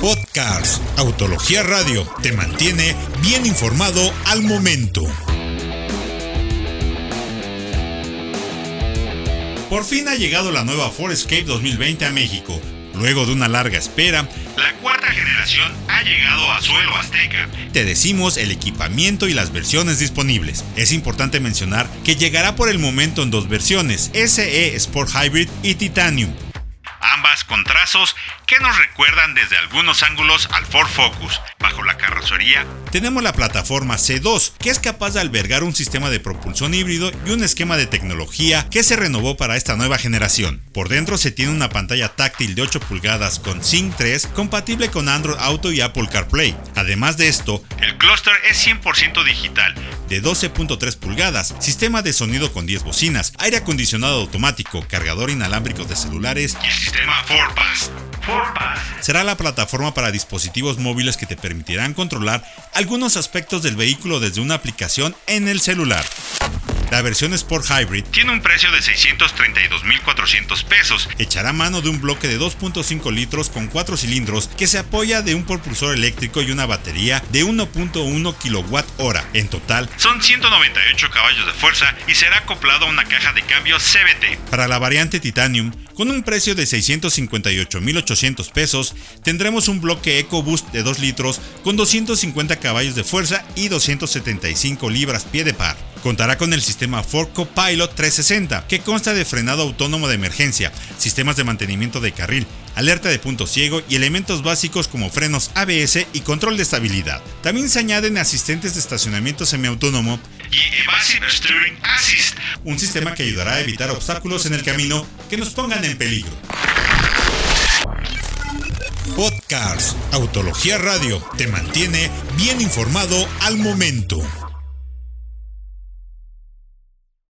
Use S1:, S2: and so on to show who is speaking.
S1: Podcast Autología Radio te mantiene bien informado al momento. Por fin ha llegado la nueva Ford Escape 2020 a México. Luego de una larga espera, la cuarta generación ha llegado a suelo azteca. Te decimos el equipamiento y las versiones disponibles. Es importante mencionar que llegará por el momento en dos versiones, SE Sport Hybrid y Titanium con trazos que nos recuerdan desde algunos ángulos al Ford Focus. Bajo la carrocería tenemos la plataforma C2, que es capaz de albergar un sistema de propulsión híbrido y un esquema de tecnología que se renovó para esta nueva generación. Por dentro se tiene una pantalla táctil de 8 pulgadas con Sync 3 compatible con Android Auto y Apple CarPlay. Además de esto, el clúster es 100% digital, de 12.3 pulgadas, sistema de sonido con 10 bocinas, aire acondicionado automático, cargador inalámbrico de celulares y el sistema ForPass. Será la plataforma para dispositivos móviles que te permitirán controlar algunos aspectos del vehículo desde una aplicación en el celular. La versión Sport Hybrid tiene un precio de 632.400 pesos. Echará mano de un bloque de 2.5 litros con 4 cilindros que se apoya de un propulsor eléctrico y una batería de 1.1 kWh. En total, son 198 caballos de fuerza y será acoplado a una caja de cambio CBT. Para la variante Titanium, con un precio de 658.800 pesos, tendremos un bloque EcoBoost de 2 litros con 250 caballos de fuerza y 275 libras pie de par. Contará con el sistema Ford Copilot 360, que consta de frenado autónomo de emergencia, sistemas de mantenimiento de carril, alerta de punto ciego y elementos básicos como frenos ABS y control de estabilidad. También se añaden asistentes de estacionamiento semiautónomo y Evasive Steering Assist, un sistema que ayudará a evitar obstáculos en el camino que nos pongan en peligro. Podcast Autología Radio te mantiene bien informado al momento.